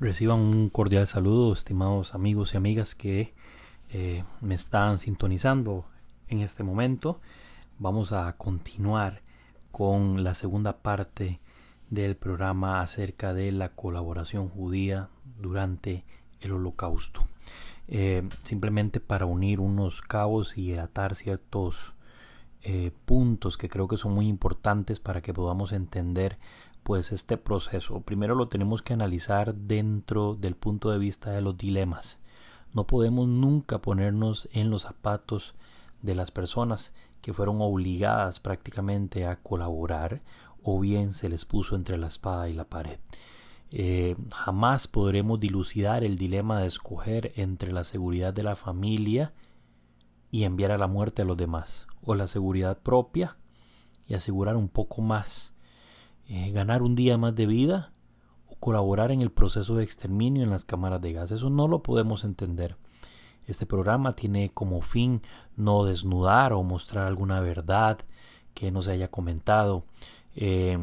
Reciban un cordial saludo, estimados amigos y amigas que eh, me están sintonizando en este momento. Vamos a continuar con la segunda parte del programa acerca de la colaboración judía durante el holocausto. Eh, simplemente para unir unos cabos y atar ciertos eh, puntos que creo que son muy importantes para que podamos entender pues este proceso. Primero lo tenemos que analizar dentro del punto de vista de los dilemas. No podemos nunca ponernos en los zapatos de las personas que fueron obligadas prácticamente a colaborar o bien se les puso entre la espada y la pared. Eh, jamás podremos dilucidar el dilema de escoger entre la seguridad de la familia y enviar a la muerte a los demás, o la seguridad propia y asegurar un poco más, eh, ganar un día más de vida o colaborar en el proceso de exterminio en las cámaras de gas. Eso no lo podemos entender. Este programa tiene como fin no desnudar o mostrar alguna verdad que no se haya comentado. Eh,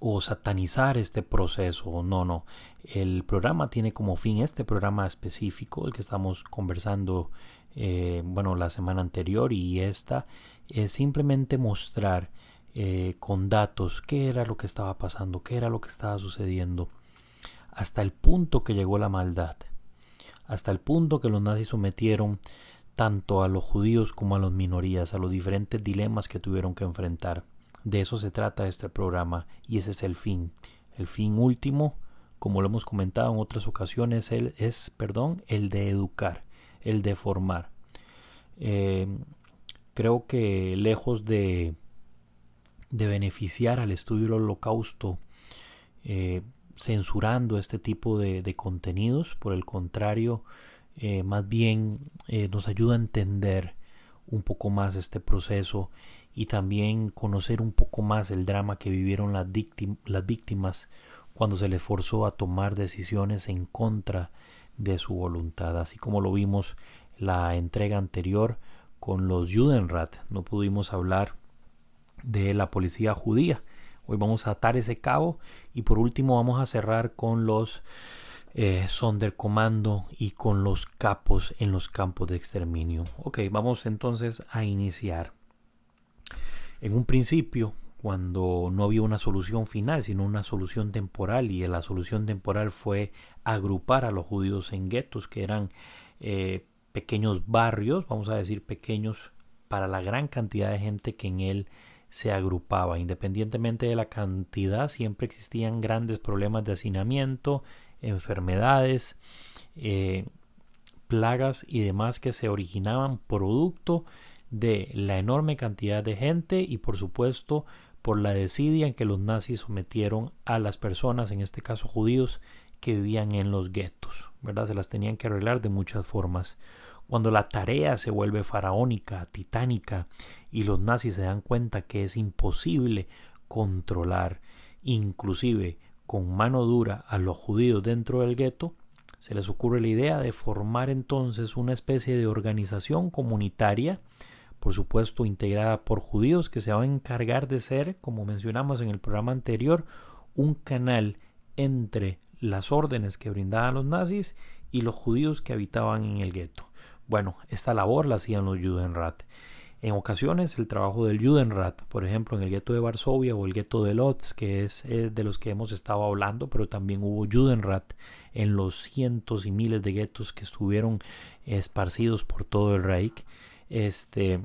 o satanizar este proceso. No, no. El programa tiene como fin este programa específico, el que estamos conversando, eh, bueno, la semana anterior y esta, es simplemente mostrar eh, con datos qué era lo que estaba pasando, qué era lo que estaba sucediendo, hasta el punto que llegó la maldad, hasta el punto que los nazis sometieron tanto a los judíos como a las minorías, a los diferentes dilemas que tuvieron que enfrentar. De eso se trata este programa y ese es el fin. El fin último, como lo hemos comentado en otras ocasiones, es, perdón, el de educar, el de formar. Eh, creo que lejos de, de beneficiar al estudio del holocausto, eh, censurando este tipo de, contenidos, por el contrario, eh, más bien nos ayuda a entender un poco más este proceso y también conocer un poco más el drama que vivieron las, las víctimas cuando se les forzó a tomar decisiones en contra de su voluntad, así como lo vimos la entrega anterior con los Judenrat. No pudimos hablar de la policía judía. Hoy vamos a atar ese cabo y por último vamos a cerrar con los eh, Sonderkommando y con los capos en los campos de exterminio. Ok, vamos entonces a iniciar. En un principio, cuando no había una solución final, sino una solución temporal, y la solución temporal fue agrupar a los judíos en guetos, que eran eh, pequeños barrios, vamos a decir pequeños, para la gran cantidad de gente que en él se agrupaba. Independientemente de la cantidad, siempre existían grandes problemas de hacinamiento, enfermedades, eh, plagas y demás que se originaban producto de la enorme cantidad de gente y por supuesto por la desidia en que los nazis sometieron a las personas, en este caso judíos, que vivían en los guetos, ¿verdad? Se las tenían que arreglar de muchas formas. Cuando la tarea se vuelve faraónica, titánica, y los nazis se dan cuenta que es imposible controlar, inclusive con mano dura, a los judíos dentro del gueto, se les ocurre la idea de formar entonces una especie de organización comunitaria por supuesto integrada por judíos que se van a encargar de ser, como mencionamos en el programa anterior, un canal entre las órdenes que brindaban los nazis y los judíos que habitaban en el gueto. Bueno, esta labor la hacían los Judenrat. En ocasiones el trabajo del Judenrat, por ejemplo en el gueto de Varsovia o el gueto de Lodz, que es de los que hemos estado hablando, pero también hubo Judenrat en los cientos y miles de guetos que estuvieron esparcidos por todo el Reich este,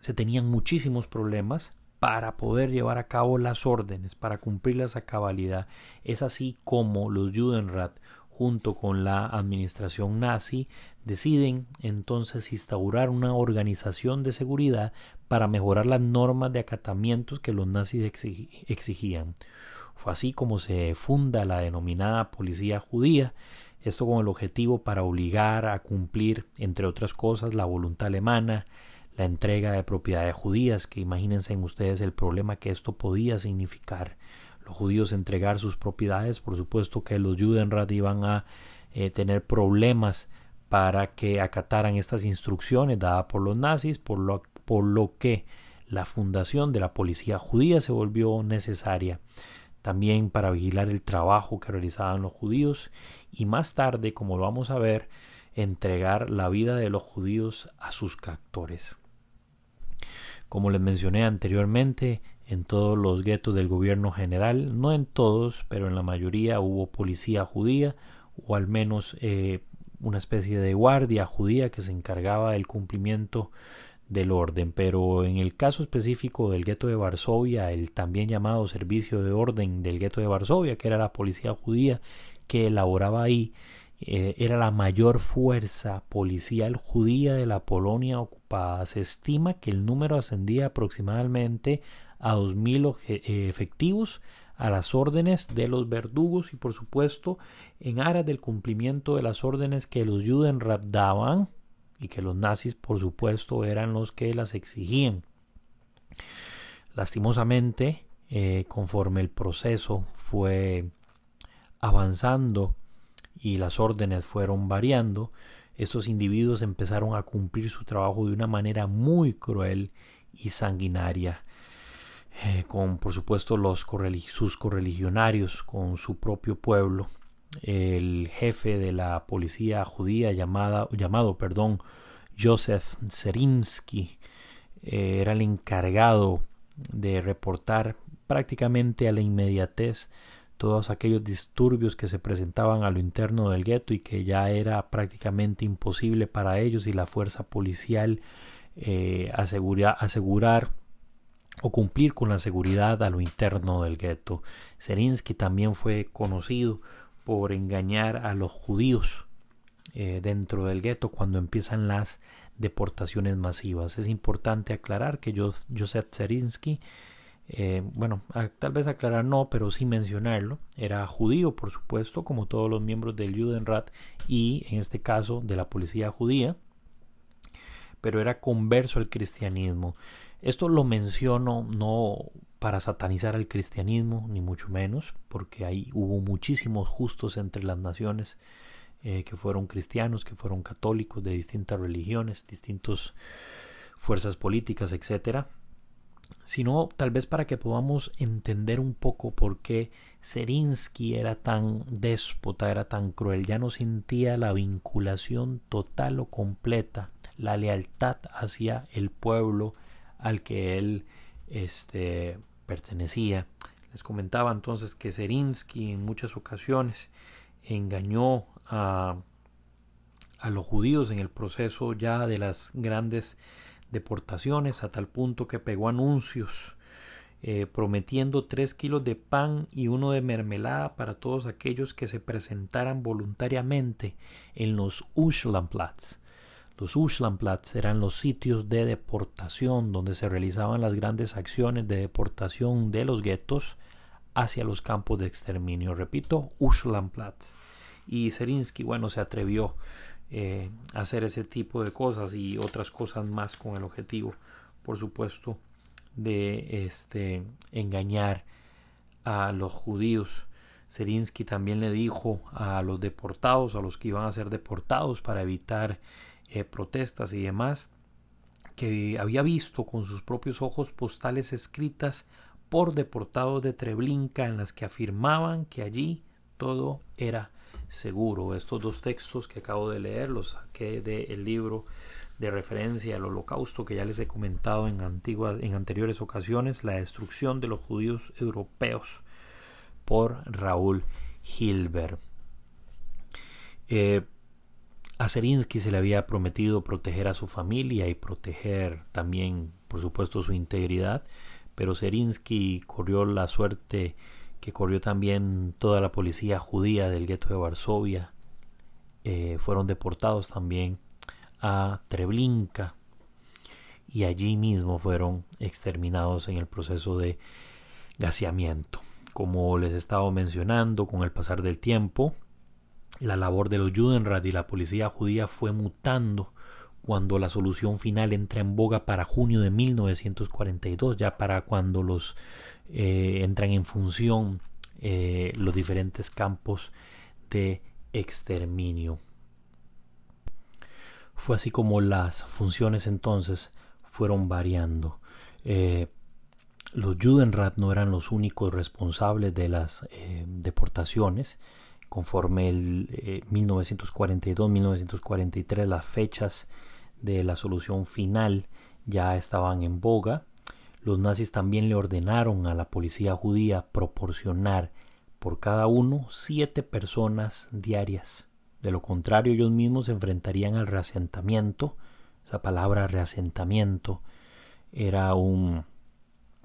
se tenían muchísimos problemas para poder llevar a cabo las órdenes, para cumplirlas a cabalidad. Es así como los Judenrat, junto con la administración nazi, deciden entonces instaurar una organización de seguridad para mejorar las normas de acatamientos que los nazis exigían. Fue así como se funda la denominada policía judía, esto con el objetivo para obligar a cumplir, entre otras cosas, la voluntad alemana, la entrega de propiedades judías, que imagínense en ustedes el problema que esto podía significar. Los judíos entregar sus propiedades, por supuesto que los Judenrat iban a eh, tener problemas para que acataran estas instrucciones dadas por los nazis, por lo, por lo que la fundación de la policía judía se volvió necesaria. también para vigilar el trabajo que realizaban los judíos y más tarde, como lo vamos a ver, entregar la vida de los judíos a sus captores. Como les mencioné anteriormente, en todos los guetos del gobierno general, no en todos, pero en la mayoría hubo policía judía o al menos eh, una especie de guardia judía que se encargaba del cumplimiento del orden, pero en el caso específico del gueto de Varsovia, el también llamado servicio de orden del gueto de Varsovia, que era la policía judía que elaboraba ahí, eh, era la mayor fuerza policial judía de la Polonia ocupada. Se estima que el número ascendía aproximadamente a 2.000 eh, efectivos a las órdenes de los verdugos y por supuesto en aras del cumplimiento de las órdenes que los Judenrat daban y que los nazis por supuesto eran los que las exigían. Lastimosamente, eh, conforme el proceso fue avanzando y las órdenes fueron variando, estos individuos empezaron a cumplir su trabajo de una manera muy cruel y sanguinaria, eh, con por supuesto los sus correligionarios, con su propio pueblo. El jefe de la policía judía llamada, llamado perdón, Joseph Zerinsky eh, era el encargado de reportar prácticamente a la inmediatez todos aquellos disturbios que se presentaban a lo interno del gueto y que ya era prácticamente imposible para ellos y la fuerza policial eh, asegurar o cumplir con la seguridad a lo interno del gueto. Zerinsky también fue conocido por engañar a los judíos eh, dentro del gueto cuando empiezan las deportaciones masivas. Es importante aclarar que Joseph Zerinsky eh, bueno, tal vez aclarar no, pero sí mencionarlo, era judío, por supuesto, como todos los miembros del Judenrat y en este caso de la policía judía, pero era converso al cristianismo. Esto lo menciono no para satanizar al cristianismo, ni mucho menos, porque ahí hubo muchísimos justos entre las naciones eh, que fueron cristianos, que fueron católicos de distintas religiones, distintas fuerzas políticas, etcétera. Sino tal vez para que podamos entender un poco por qué Serinsky era tan déspota, era tan cruel, ya no sentía la vinculación total o completa, la lealtad hacia el pueblo al que él este, pertenecía. Les comentaba entonces que Serinsky en muchas ocasiones engañó a, a los judíos en el proceso ya de las grandes deportaciones a tal punto que pegó anuncios eh, prometiendo tres kilos de pan y uno de mermelada para todos aquellos que se presentaran voluntariamente en los Uschlandplatz. Los Uschlandplatz eran los sitios de deportación donde se realizaban las grandes acciones de deportación de los guetos hacia los campos de exterminio. Repito, Uschlandplatz. Y Zerinsky, bueno, se atrevió eh, hacer ese tipo de cosas y otras cosas más con el objetivo, por supuesto, de este, engañar a los judíos. Zerinsky también le dijo a los deportados, a los que iban a ser deportados para evitar eh, protestas y demás, que había visto con sus propios ojos postales escritas por deportados de Treblinka en las que afirmaban que allí todo era seguro. Estos dos textos que acabo de leer los saqué del libro de referencia al holocausto que ya les he comentado en, antiguas, en anteriores ocasiones, La destrucción de los judíos europeos por Raúl Hilbert. Eh, a Zerinsky se le había prometido proteger a su familia y proteger también, por supuesto, su integridad, pero Zerinsky corrió la suerte que corrió también toda la policía judía del gueto de Varsovia. Eh, fueron deportados también a Treblinka y allí mismo fueron exterminados en el proceso de gaseamiento. Como les estaba mencionando, con el pasar del tiempo, la labor de los Judenrat y la policía judía fue mutando cuando la solución final entra en boga para junio de 1942, ya para cuando los eh, entran en función eh, los diferentes campos de exterminio. Fue así como las funciones entonces fueron variando. Eh, los Judenrat no eran los únicos responsables de las deportaciones. Conforme el 1942-1943 las fechas de la solución final ya estaban en boga. Los nazis también le ordenaron a la policía judía proporcionar por cada uno siete personas diarias. De lo contrario, ellos mismos se enfrentarían al reasentamiento. Esa palabra reasentamiento era un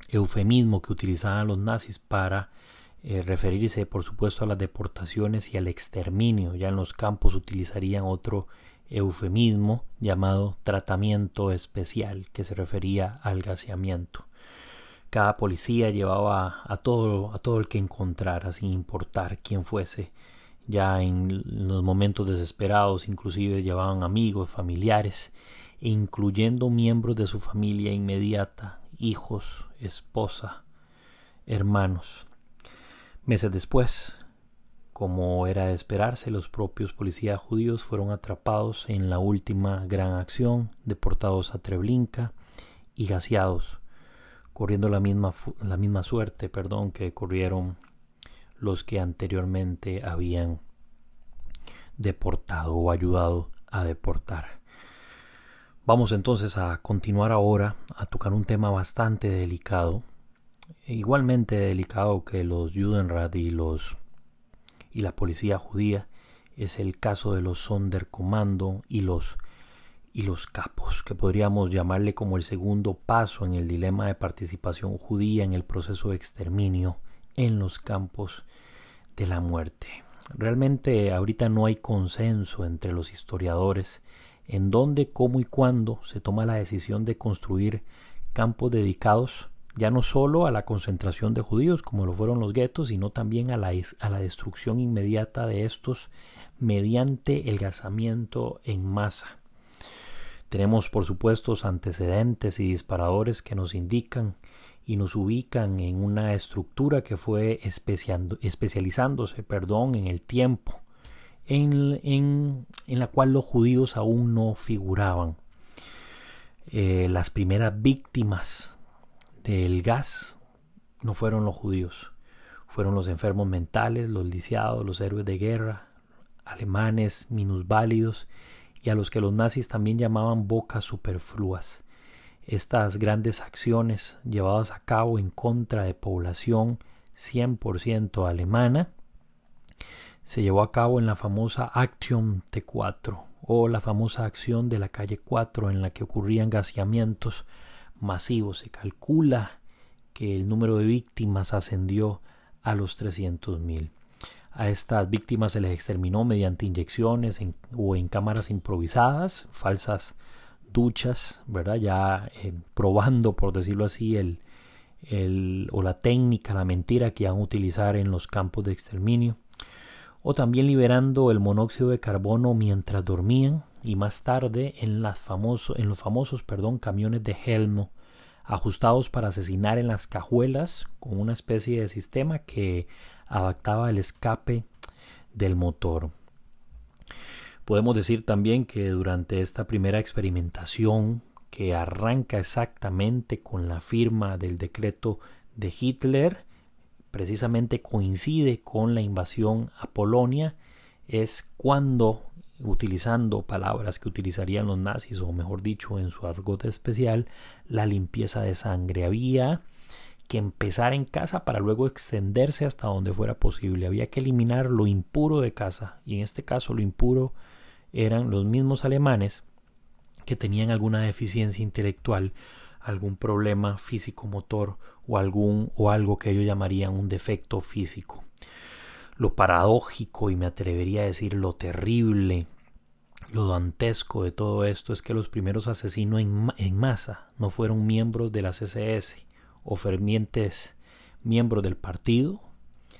eufemismo que utilizaban los nazis para eh, referirse, por supuesto, a las deportaciones y al exterminio. Ya en los campos utilizarían otro eufemismo llamado tratamiento especial, que se refería al gaseamiento. Cada policía llevaba a todo, a todo el que encontrara, sin importar quién fuese. Ya en los momentos desesperados, inclusive llevaban amigos, familiares, e incluyendo miembros de su familia inmediata, hijos, esposa, hermanos. Meses después, como era de esperarse, los propios policías judíos fueron atrapados en la última gran acción, deportados a Treblinka y gaseados, corriendo la misma, la misma suerte perdón, que corrieron los que anteriormente habían deportado o ayudado a deportar. Vamos entonces a continuar ahora a tocar un tema bastante delicado, igualmente delicado que los Judenrat y los y la policía judía es el caso de los Sonderkommando y los y los capos, que podríamos llamarle como el segundo paso en el dilema de participación judía en el proceso de exterminio en los campos de la muerte. Realmente ahorita no hay consenso entre los historiadores en dónde, cómo y cuándo se toma la decisión de construir campos dedicados ya no solo a la concentración de judíos, como lo fueron los guetos, sino también a la, a la destrucción inmediata de estos mediante el gasamiento en masa. Tenemos, por supuesto, antecedentes y disparadores que nos indican y nos ubican en una estructura que fue especializándose perdón, en el tiempo, en, en, la cual los judíos aún no figuraban. Eh, las primeras víctimas del gas no fueron los judíos, fueron los enfermos mentales, los lisiados, los héroes de guerra, alemanes, minusválidos y a los que los nazis también llamaban bocas superfluas. Estas grandes acciones llevadas a cabo en contra de población 100% alemana se llevó a cabo en la famosa Action T4 o la famosa acción de la calle 4 en la que ocurrían gaseamientos masivo. Se calcula que el número de víctimas ascendió a los 300.000. A estas víctimas se les exterminó mediante inyecciones o en cámaras improvisadas, falsas duchas, ¿verdad? Ya eh, probando, por decirlo así, el, el, o la técnica, la mentira que iban a utilizar en los campos de exterminio. O también liberando el monóxido de carbono mientras dormían, y más tarde en, los famosos perdón, camiones de Helmo ajustados para asesinar en las cajuelas con una especie de sistema que adaptaba el escape del motor. Podemos decir también que durante esta primera experimentación que arranca exactamente con la firma del decreto de Hitler, precisamente coincide con la invasión a Polonia, es cuando utilizando palabras que utilizarían los nazis, o mejor dicho, en su argot especial, la limpieza de sangre. Había que empezar en casa para luego extenderse hasta donde fuera posible. Había que eliminar lo impuro de casa, y en este caso lo impuro eran los mismos alemanes que tenían alguna deficiencia intelectual, algún problema físico-motor o algún o algo que ellos llamarían un defecto físico. Lo paradójico y me atrevería a decir lo terrible lo dantesco de todo esto es que los primeros asesinos en, masa no fueron miembros de las SS o fervientes miembros del partido,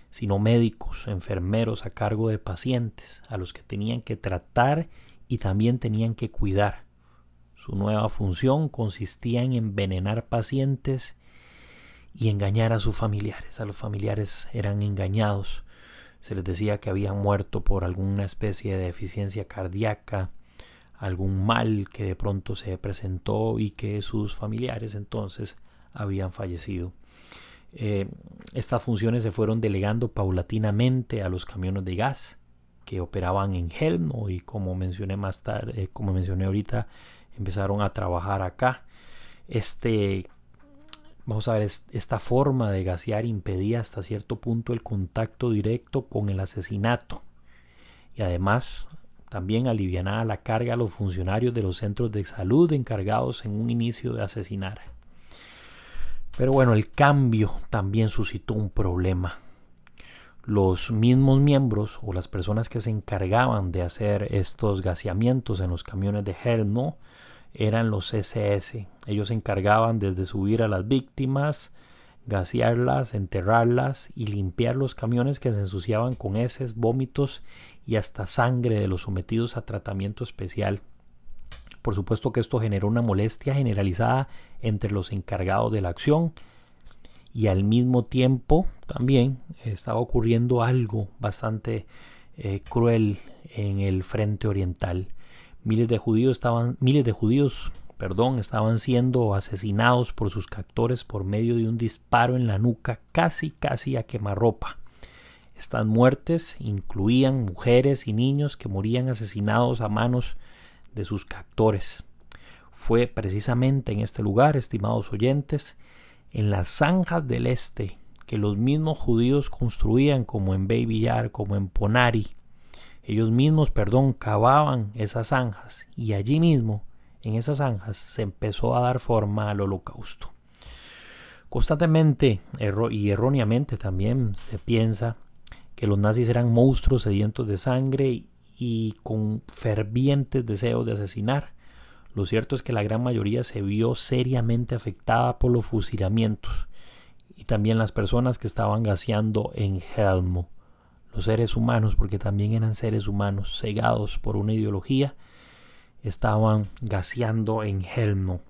sino médicos, enfermeros a cargo de pacientes, a los que tenían que tratar y también tenían que cuidar. Su nueva función consistía en envenenar pacientes y engañar a sus familiares. A los familiares eran engañados se les decía que habían muerto por alguna especie de deficiencia cardíaca, algún mal que de pronto se presentó y que sus familiares entonces habían fallecido. Eh, estas funciones se fueron delegando paulatinamente a los camiones de gas que operaban en Helmo y como mencioné más tarde, eh, como mencioné ahorita, empezaron a trabajar acá. Este, vamos a ver, esta forma de gasear impedía hasta cierto punto el contacto directo con el asesinato y además también alivianaba la carga a los funcionarios de los centros de salud encargados en un inicio de asesinar. Pero bueno, el cambio también suscitó un problema. Los mismos miembros o las personas que se encargaban de hacer estos gaseamientos en los camiones de Helmo eran los SS. Ellos se encargaban desde subir a las víctimas, gasearlas, enterrarlas y limpiar los camiones que se ensuciaban con heces, vómitos y hasta sangre de los sometidos a tratamiento especial. Por supuesto que esto generó una molestia generalizada entre los encargados de la acción y al mismo tiempo también estaba ocurriendo algo bastante eh, cruel en el frente oriental. Miles de judíos estaban, miles de judíos, perdón, estaban siendo asesinados por sus captores por medio de un disparo en la nuca, casi casi a quemarropa. Estas muertes incluían mujeres y niños que morían asesinados a manos de sus captores. Fue precisamente en este lugar, estimados oyentes, en las zanjas del este, que los mismos judíos construían como en Baby Yar, como en Ponari. Ellos mismos, perdón, cavaban esas zanjas y allí mismo, en esas zanjas, se empezó a dar forma al holocausto. Constantemente y erróneamente también se piensa que los nazis eran monstruos sedientos de sangre y con fervientes deseos de asesinar. Lo cierto es que la gran mayoría se vio seriamente afectada por los fusilamientos y también las personas que estaban gaseando en Helmo. Los seres humanos, porque también eran seres humanos cegados por una ideología, estaban gaseando en Helmo.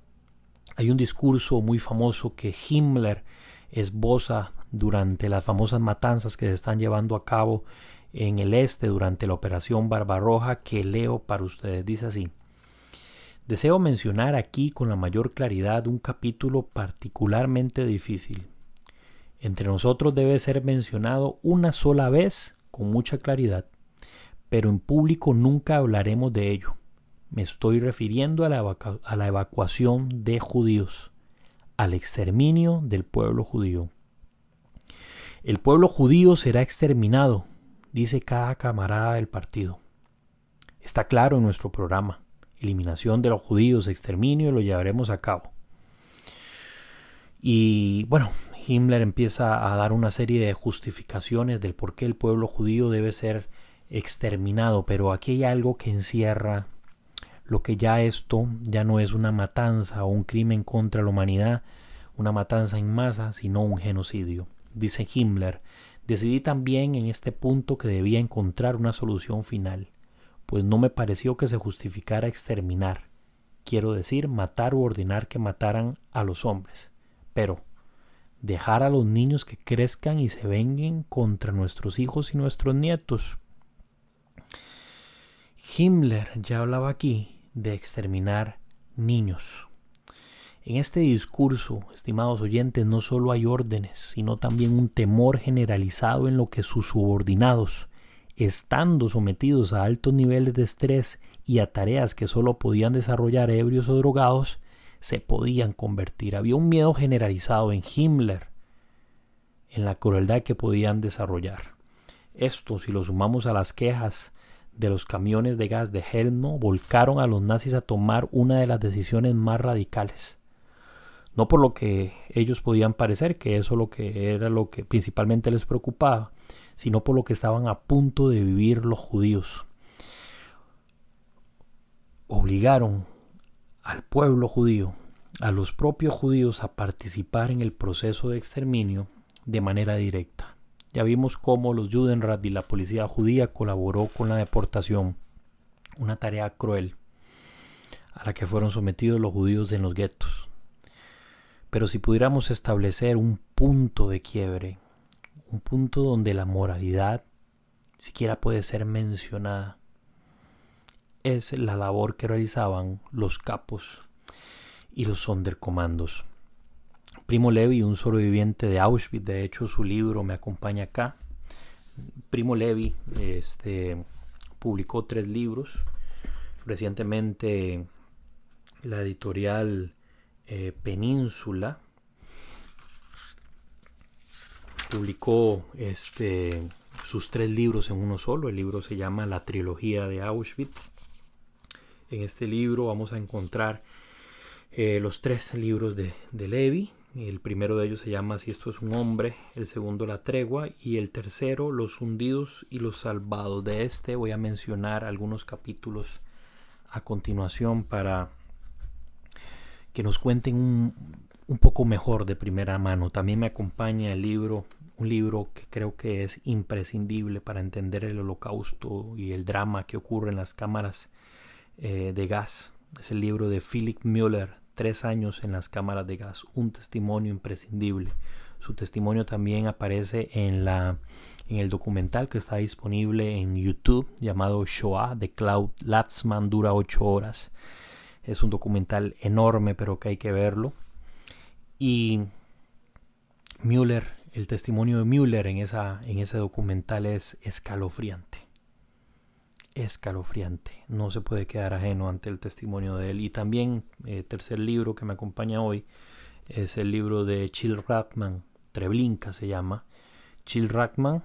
Hay un discurso muy famoso que Himmler esboza durante las famosas matanzas que se están llevando a cabo en el este durante la operación Barbarroja que leo para ustedes. Dice así. Deseo mencionar aquí con la mayor claridad un capítulo particularmente difícil. Entre nosotros debe ser mencionado una sola vez con mucha claridad, pero en público nunca hablaremos de ello. Me estoy refiriendo a la, a la evacuación de judíos, al exterminio del pueblo judío. El pueblo judío será exterminado, dice cada camarada del partido. Está claro en nuestro programa. Eliminación de los judíos, exterminio, lo llevaremos a cabo. Y bueno, Himmler empieza a dar una serie de justificaciones del por qué el pueblo judío debe ser exterminado, pero aquí hay algo que encierra lo que ya esto ya no es una matanza o un crimen contra la humanidad, una matanza en masa, sino un genocidio. Dice Himmler, Decidí también en este punto que debía encontrar una solución final, pues no me pareció que se justificara exterminar, quiero decir, matar u ordenar que mataran a los hombres, pero dejar a los niños que crezcan y se venguen contra nuestros hijos y nuestros nietos. Himmler ya hablaba aquí de exterminar niños. En este discurso, estimados oyentes, no solo hay órdenes, sino también un temor generalizado en lo que sus subordinados, estando sometidos a altos niveles de estrés y a tareas que solo podían desarrollar ebrios o drogados, se podían convertir. Había un miedo generalizado en Himmler, en la crueldad que podían desarrollar. Esto, si lo sumamos a las quejas de los camiones de gas de Helmo, volcaron a los nazis a tomar una de las decisiones más radicales no por lo que ellos podían parecer, que eso lo que era lo que principalmente les preocupaba, sino por lo que estaban a punto de vivir los judíos. Obligaron al pueblo judío, a los propios judíos a participar en el proceso de exterminio de manera directa. Ya vimos cómo los Judenrat y la policía judía colaboró con la deportación, una tarea cruel a la que fueron sometidos los judíos en los guetos. Pero si pudiéramos establecer un punto de quiebre, un punto donde la moralidad siquiera puede ser mencionada, es la labor que realizaban los capos y los sondercomandos. Primo Levi, un sobreviviente de Auschwitz, de hecho su libro me acompaña acá. Primo Levi este, publicó tres libros. Recientemente la editorial eh, Península publicó este, sus tres libros en uno solo. El libro se llama La trilogía de Auschwitz. En este libro vamos a encontrar eh, los tres libros de, de Levi. El primero de ellos se llama Si esto es un hombre, el segundo La tregua y el tercero Los hundidos y los salvados. De este voy a mencionar algunos capítulos a continuación para que nos cuenten un, un poco mejor de primera mano. También me acompaña el libro, un libro que creo que es imprescindible para entender el holocausto y el drama que ocurre en las cámaras eh, de gas. Es el libro de Philip Müller, Tres años en las cámaras de gas, un testimonio imprescindible. Su testimonio también aparece en, la, en el documental que está disponible en YouTube llamado Shoah de Cloud Latzman, dura ocho horas. Es un documental enorme, pero que hay que verlo. Y Müller, el testimonio de Müller en, esa, en ese documental es escalofriante. Escalofriante. No se puede quedar ajeno ante el testimonio de él. Y también, eh, tercer libro que me acompaña hoy es el libro de Chill Ratman, Treblinka se llama. Chill Ratman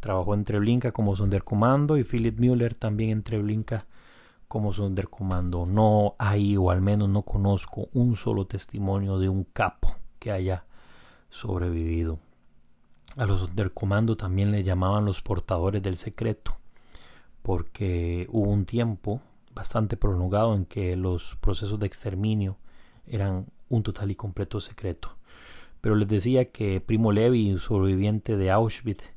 trabajó en Treblinka como Sonderkommando y Philip Müller también en Treblinka como Sonderkommando. No hay, o al menos no conozco, un solo testimonio de un capo que haya sobrevivido. A los Sonderkommando también le llamaban los portadores del secreto, porque hubo un tiempo bastante prolongado en que los procesos de exterminio eran un total y completo secreto. Pero les decía que Primo Levi, sobreviviente de Auschwitz,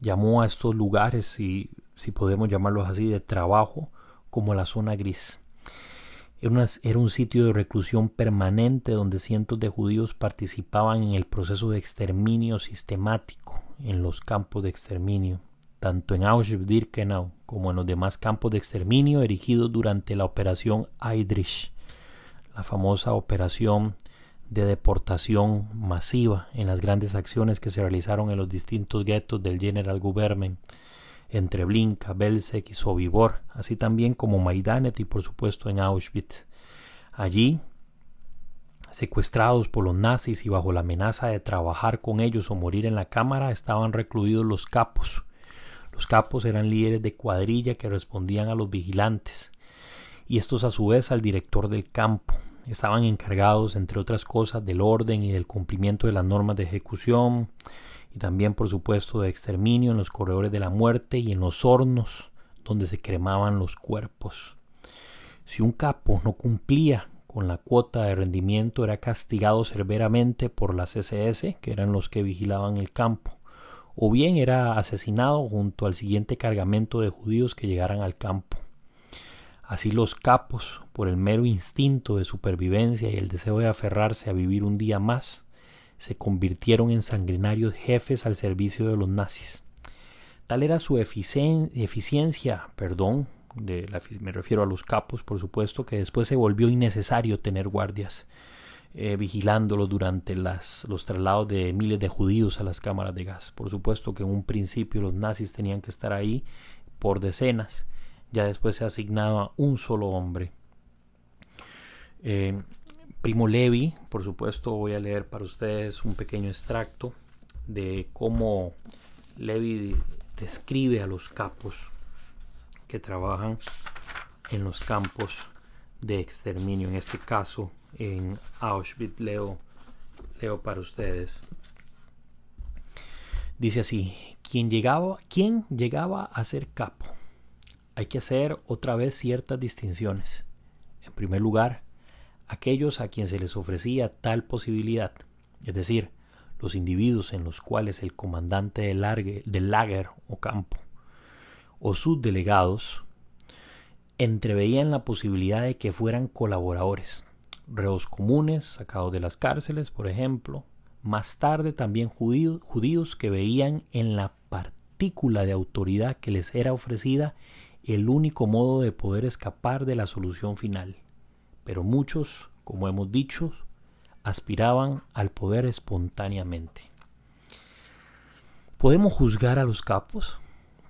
llamó a estos lugares, si, podemos llamarlos así, de trabajo, como la zona gris. Era, un sitio de reclusión permanente donde cientos de judíos participaban en el proceso de exterminio sistemático en los campos de exterminio, tanto en Auschwitz-Birkenau como en los demás campos de exterminio erigidos durante la operación Heydrich, la famosa operación de deportación masiva en las grandes acciones que se realizaron en los distintos guetos del General Gubermen entre Blinka, Belzec y Sobibor, así también como Maidanet y por supuesto en Auschwitz. Allí, secuestrados por los nazis y bajo la amenaza de trabajar con ellos o morir en la cámara, estaban recluidos los capos. Los capos eran líderes de cuadrilla que respondían a los vigilantes, y estos a su vez al director del campo. Estaban encargados, entre otras cosas, del orden y del cumplimiento de las normas de ejecución, y también por supuesto de exterminio en los corredores de la muerte y en los hornos donde se cremaban los cuerpos. Si un capo no cumplía con la cuota de rendimiento era castigado severamente por las SS, que eran los que vigilaban el campo, o bien era asesinado junto al siguiente cargamento de judíos que llegaran al campo. Así los capos, por el mero instinto de supervivencia y el deseo de aferrarse a vivir un día más, se convirtieron en sanguinarios jefes al servicio de los nazis. Tal era su eficiencia, perdón, me refiero a los capos, por supuesto, que después se volvió innecesario tener guardias eh, vigilándolos durante las, los traslados de miles de judíos a las cámaras de gas. Por supuesto que en un principio los nazis tenían que estar ahí por decenas, ya después se asignaba un solo hombre. Eh, Primo Levi, por supuesto, voy a leer para ustedes un pequeño extracto de cómo Levi describe a los capos que trabajan en los campos de exterminio, en este caso en Auschwitz. Leo, leo para ustedes. Dice así, ¿quién llegaba, ¿quién llegaba a ser capo? Hay que hacer otra vez ciertas distinciones. En primer lugar, aquellos a quien se les ofrecía tal posibilidad, es decir, los individuos en los cuales el comandante del, del lager o campo o sus delegados entreveían la posibilidad de que fueran colaboradores, reos comunes sacados de las cárceles, por ejemplo, más tarde también judíos, judíos que veían en la partícula de autoridad que les era ofrecida el único modo de poder escapar de la solución final pero muchos, como hemos dicho, aspiraban al poder espontáneamente. ¿Podemos juzgar a los capos?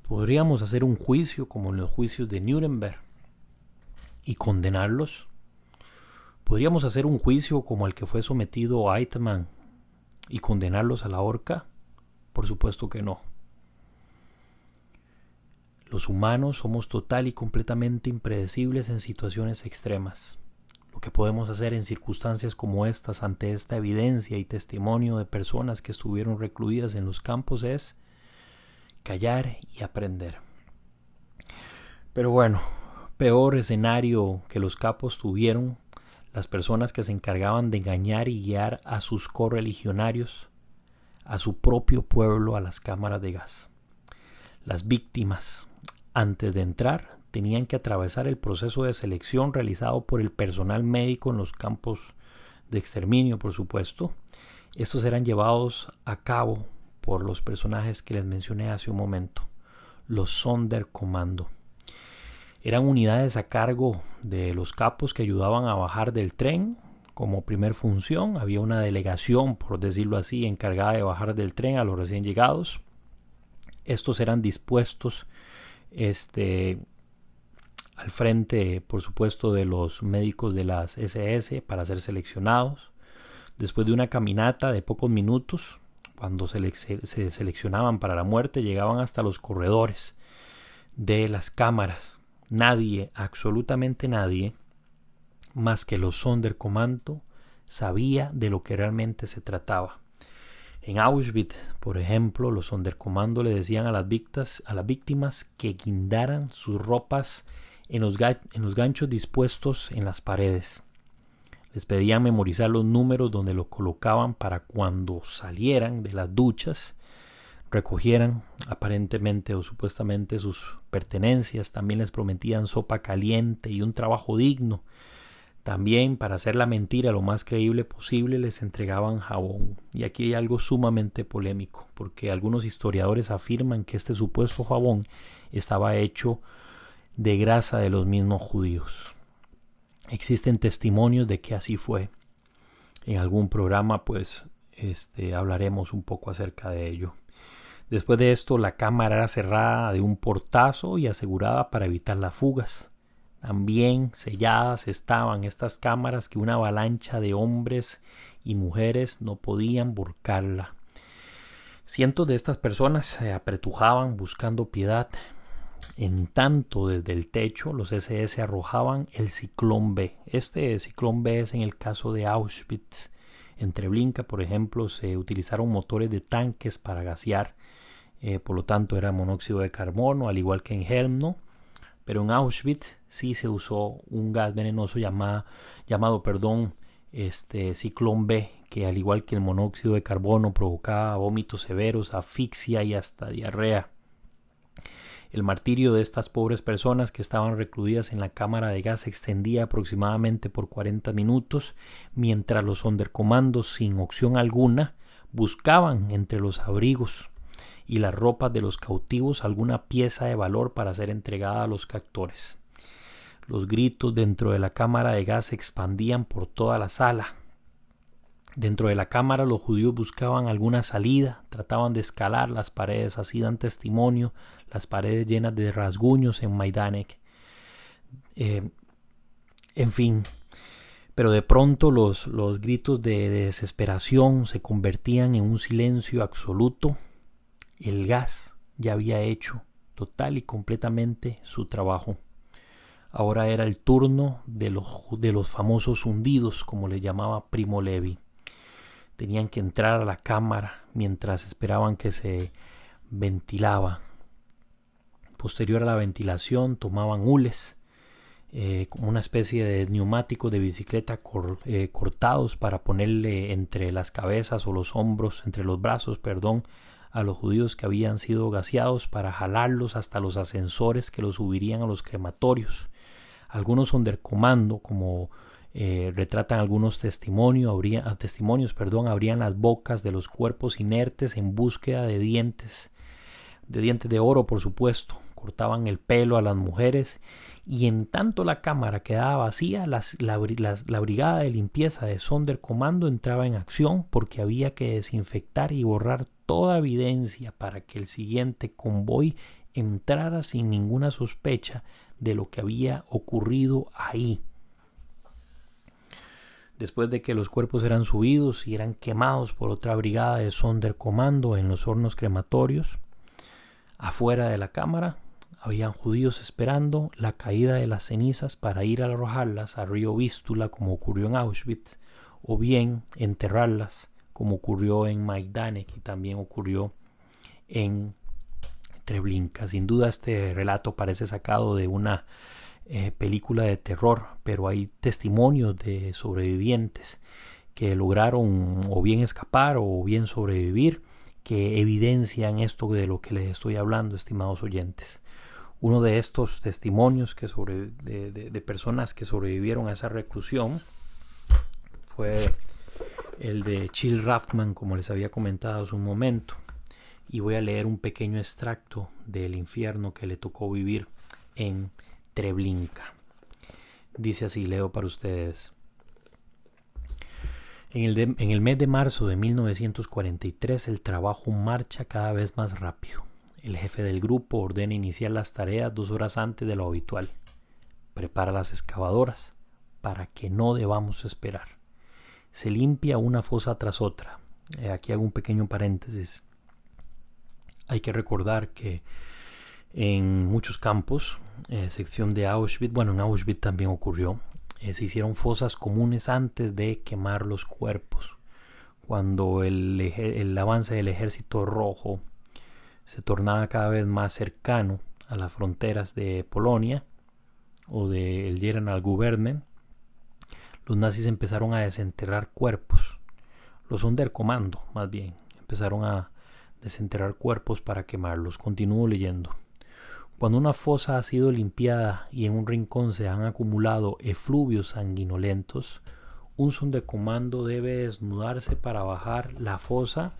¿Podríamos hacer un juicio como en los juicios de Nuremberg y condenarlos? ¿Podríamos hacer un juicio como el que fue sometido a Eichmann y condenarlos a la horca? Por supuesto que no. Los humanos somos total y completamente impredecibles en situaciones extremas. Lo que podemos hacer en circunstancias como estas ante esta evidencia y testimonio de personas que estuvieron recluidas en los campos es callar y aprender. Pero bueno, peor escenario que los capos tuvieron las personas que se encargaban de engañar y guiar a sus correligionarios, a su propio pueblo a las cámaras de gas. Las víctimas, antes de entrar, tenían que atravesar el proceso de selección realizado por el personal médico en los campos de exterminio, por supuesto. Estos eran llevados a cabo por los personajes que les mencioné hace un momento, los Sonderkommando. Eran unidades a cargo de los capos que ayudaban a bajar del tren. Como primer función había una delegación, por decirlo así, encargada de bajar del tren a los recién llegados. Estos eran dispuestos este, al frente, por supuesto, de los médicos de las SS para ser seleccionados. Después de una caminata de pocos minutos, cuando se, se seleccionaban para la muerte, llegaban hasta los corredores de las cámaras. Nadie, absolutamente nadie, más que los Sonderkommando, sabía de lo que realmente se trataba. En Auschwitz, por ejemplo, los Sonderkommando le decían a las, víctimas, a las víctimas que guindaran sus ropas en los, en los ganchos dispuestos en las paredes. Les pedían memorizar los números donde los colocaban para cuando salieran de las duchas recogieran aparentemente o supuestamente sus pertenencias. También les prometían sopa caliente y un trabajo digno también, para hacer la mentira lo más creíble posible, les entregaban jabón. Y aquí hay algo sumamente polémico, porque algunos historiadores afirman que este supuesto jabón estaba hecho de grasa de los mismos judíos. Existen testimonios de que así fue. En algún programa, pues, este, hablaremos un poco acerca de ello. Después de esto, la cámara era cerrada de un portazo y asegurada para evitar las fugas. También selladas estaban estas cámaras que una avalancha de hombres y mujeres no podían volcarla. Cientos de estas personas se apretujaban buscando piedad. En tanto, desde el techo, los SS arrojaban el ciclón B. Este ciclón B es en el caso de Auschwitz. En Treblinka, por ejemplo, se utilizaron motores de tanques para gasear, eh, por lo tanto era monóxido de carbono, al igual que en Helm, pero en Auschwitz sí se usó un gas venenoso llamado, llamado perdón, este ciclón B, que al igual que el monóxido de carbono provocaba vómitos severos, asfixia y hasta diarrea. El martirio de estas pobres personas que estaban recluidas en la cámara de gas se extendía aproximadamente por 40 minutos, mientras los sondercomandos, sin opción alguna, buscaban entre los abrigos y las ropas de los cautivos alguna pieza de valor para ser entregada a los captores. Los gritos dentro de la cámara de gas se expandían por toda la sala. Dentro de la cámara los judíos buscaban alguna salida, trataban de escalar las paredes, así dan testimonio las paredes llenas de rasguños en Maidanek. Eh, en fin, pero de pronto los, los gritos de desesperación se convertían en un silencio absoluto el gas ya había hecho total y completamente su trabajo. Ahora era el turno de los, de los famosos hundidos, como le llamaba Primo Levi. Tenían que entrar a la cámara mientras esperaban que se ventilaba. Posterior a la ventilación tomaban hules, eh, como una especie de neumático de bicicleta eh, cortados para ponerle entre las cabezas o los hombros, entre los brazos, perdón, a los judíos que habían sido gaseados para jalarlos hasta los ascensores que los subirían a los crematorios. Algunos son del comando, como eh, retratan algunos testimonios, habría, testimonios, perdón, abrían las bocas de los cuerpos inertes en búsqueda de dientes, de dientes de oro, por supuesto, cortaban el pelo a las mujeres y en tanto la cámara quedaba vacía, la, la, brigada de limpieza de Sonderkommando entraba en acción porque había que desinfectar y borrar toda evidencia para que el siguiente convoy entrara sin ninguna sospecha de lo que había ocurrido ahí. Después de que los cuerpos eran subidos y eran quemados por otra brigada de Sonderkommando en los hornos crematorios, afuera de la cámara habían judíos esperando la caída de las cenizas para ir a arrojarlas al río Vístula como ocurrió en Auschwitz, o bien enterrarlas como ocurrió en Majdanek y también ocurrió en Treblinka. Sin duda este relato parece sacado de una eh, película de terror, pero hay testimonios de sobrevivientes que lograron o bien escapar o bien sobrevivir que evidencian esto de lo que les estoy hablando, estimados oyentes. Uno de estos testimonios que sobre, de, personas que sobrevivieron a esa reclusión fue el de Chill Raftman, como les había comentado hace un momento. Y voy a leer un pequeño extracto del infierno que le tocó vivir en Treblinka. Dice así, leo para ustedes. En el, en el mes de marzo de 1943 el trabajo marcha cada vez más rápido. El jefe del grupo ordena iniciar las tareas dos horas antes de lo habitual. Prepara las excavadoras para que no debamos esperar. Se limpia una fosa tras otra. Eh, aquí hago un pequeño paréntesis. Hay que recordar que en muchos campos, eh, sección de Auschwitz, bueno, en Auschwitz también ocurrió, eh, se hicieron fosas comunes antes de quemar los cuerpos. Cuando el, avance del ejército rojo se tornaba cada vez más cercano a las fronteras de Polonia o del General Gubernen, los nazis empezaron a desenterrar cuerpos, los Sonderkommando más bien, empezaron a desenterrar cuerpos para quemarlos. Continúo leyendo. Cuando una fosa ha sido limpiada y en un rincón se han acumulado efluvios sanguinolentos, un Sonderkommando debe desnudarse para bajar la fosa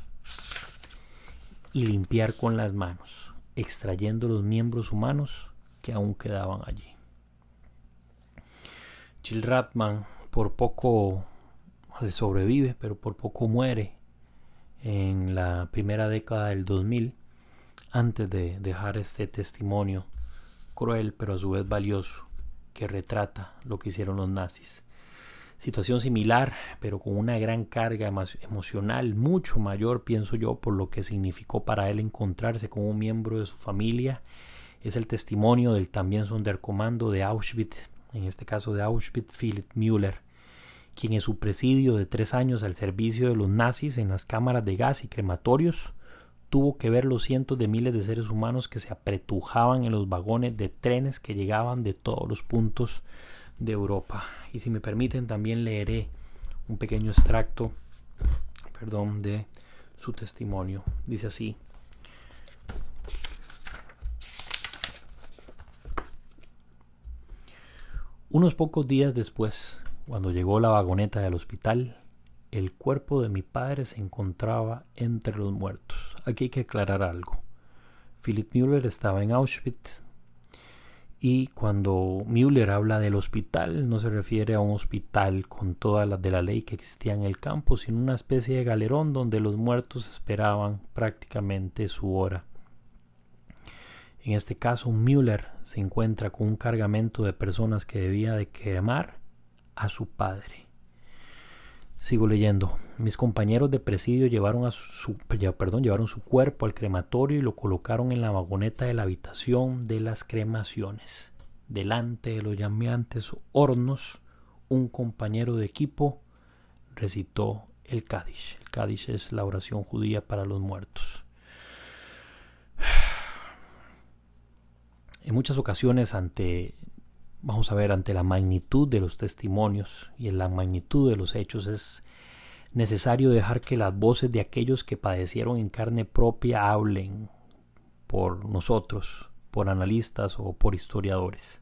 y limpiar con las manos, extrayendo los miembros humanos que aún quedaban allí. Jill Ratman por poco le sobrevive, pero por poco muere en la primera década del 2000 antes de dejar este testimonio cruel pero a su vez valioso que retrata lo que hicieron los nazis. Situación similar, pero con una gran carga emocional mucho mayor, pienso yo, por lo que significó para él encontrarse con un miembro de su familia. Es el testimonio del también Sonderkommando de Auschwitz, en este caso de Auschwitz, Philip Müller, quien en su presidio de tres años al servicio de los nazis en las cámaras de gas y crematorios, tuvo que ver los cientos de miles de seres humanos que se apretujaban en los vagones de trenes que llegaban de todos los puntos de Europa. Y si me permiten, también leeré un pequeño extracto, perdón, de su testimonio. Dice así. Unos pocos días después, cuando llegó la vagoneta del hospital, el cuerpo de mi padre se encontraba entre los muertos. Aquí hay que aclarar algo. Philip Müller estaba en Auschwitz y cuando Müller habla del hospital, no se refiere a un hospital con todas las de la ley que existía en el campo, sino una especie de galerón donde los muertos esperaban prácticamente su hora. En este caso, Müller se encuentra con un cargamento de personas que debía de quemar a su padre. Sigo leyendo. Mis compañeros de presidio llevaron, a su, llevaron su cuerpo al crematorio y lo colocaron en la vagoneta de la habitación de las cremaciones. Delante de los llameantes hornos, un compañero de equipo recitó el Kadish. El Kadish es la oración judía para los muertos. En muchas ocasiones ante vamos a ver, ante la magnitud de los testimonios y en la magnitud de los hechos es necesario dejar que las voces de aquellos que padecieron en carne propia hablen por nosotros, por analistas o por historiadores.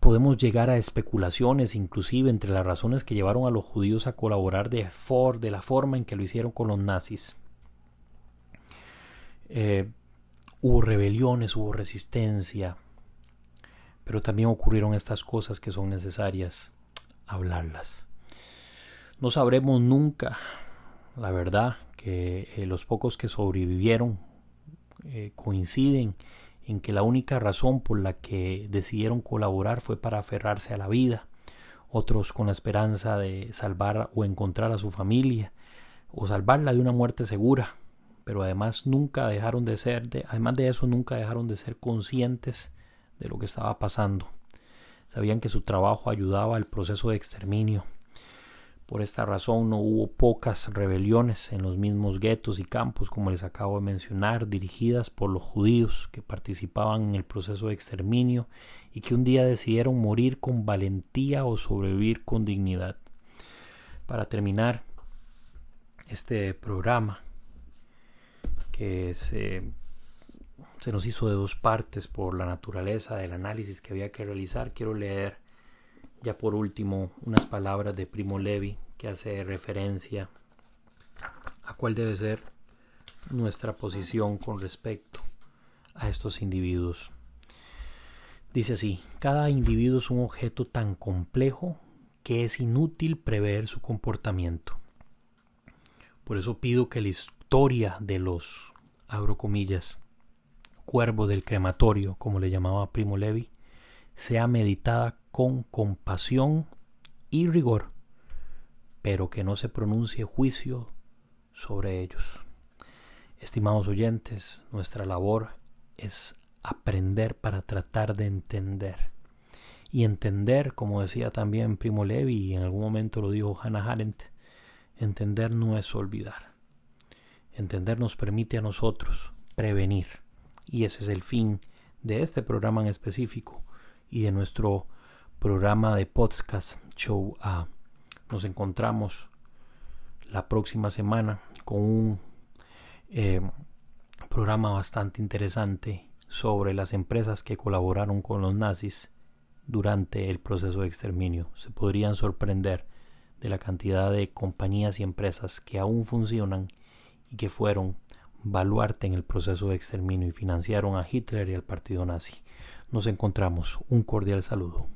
Podemos llegar a especulaciones inclusive entre las razones que llevaron a los judíos a colaborar de, for, de la forma en que lo hicieron con los nazis. Eh, hubo rebeliones, hubo resistencia, pero también ocurrieron estas cosas que son necesarias hablarlas. No sabremos nunca, la verdad, que eh, los pocos que sobrevivieron eh, coinciden en que la única razón por la que decidieron colaborar fue para aferrarse a la vida, otros con la esperanza de salvar o encontrar a su familia, o salvarla de una muerte segura, pero además nunca dejaron de ser, además de eso nunca dejaron de ser conscientes de lo que estaba pasando. Sabían que su trabajo ayudaba al proceso de exterminio. Por esta razón no hubo pocas rebeliones en los mismos guetos y campos, como les acabo de mencionar, dirigidas por los judíos que participaban en el proceso de exterminio y que un día decidieron morir con valentía o sobrevivir con dignidad. Para terminar este programa, que se, nos hizo de dos partes por la naturaleza del análisis que había que realizar, quiero leer ya por último unas palabras de Primo Levi que hace referencia a cuál debe ser nuestra posición con respecto a estos individuos. Dice así, cada individuo es un objeto tan complejo que es inútil prever su comportamiento. Por eso pido que la historia de los, abro comillas, cuervo del crematorio, como le llamaba Primo Levi, sea meditada con compasión y rigor, pero que no se pronuncie juicio sobre ellos. Estimados oyentes, nuestra labor es aprender para tratar de entender. Y entender, como decía también Primo Levi y en algún momento lo dijo Hannah Arendt, entender no es olvidar. Entender nos permite a nosotros prevenir. Y ese es el fin de este programa en específico y de nuestro programa de podcast show A. Nos encontramos la próxima semana con un eh, programa bastante interesante sobre las empresas que colaboraron con los nazis durante el proceso de exterminio. Se podrían sorprender de la cantidad de compañías y empresas que aún funcionan y que fueron baluarte en el proceso de exterminio y financiaron a Hitler y al partido nazi. Nos encontramos. Un cordial saludo.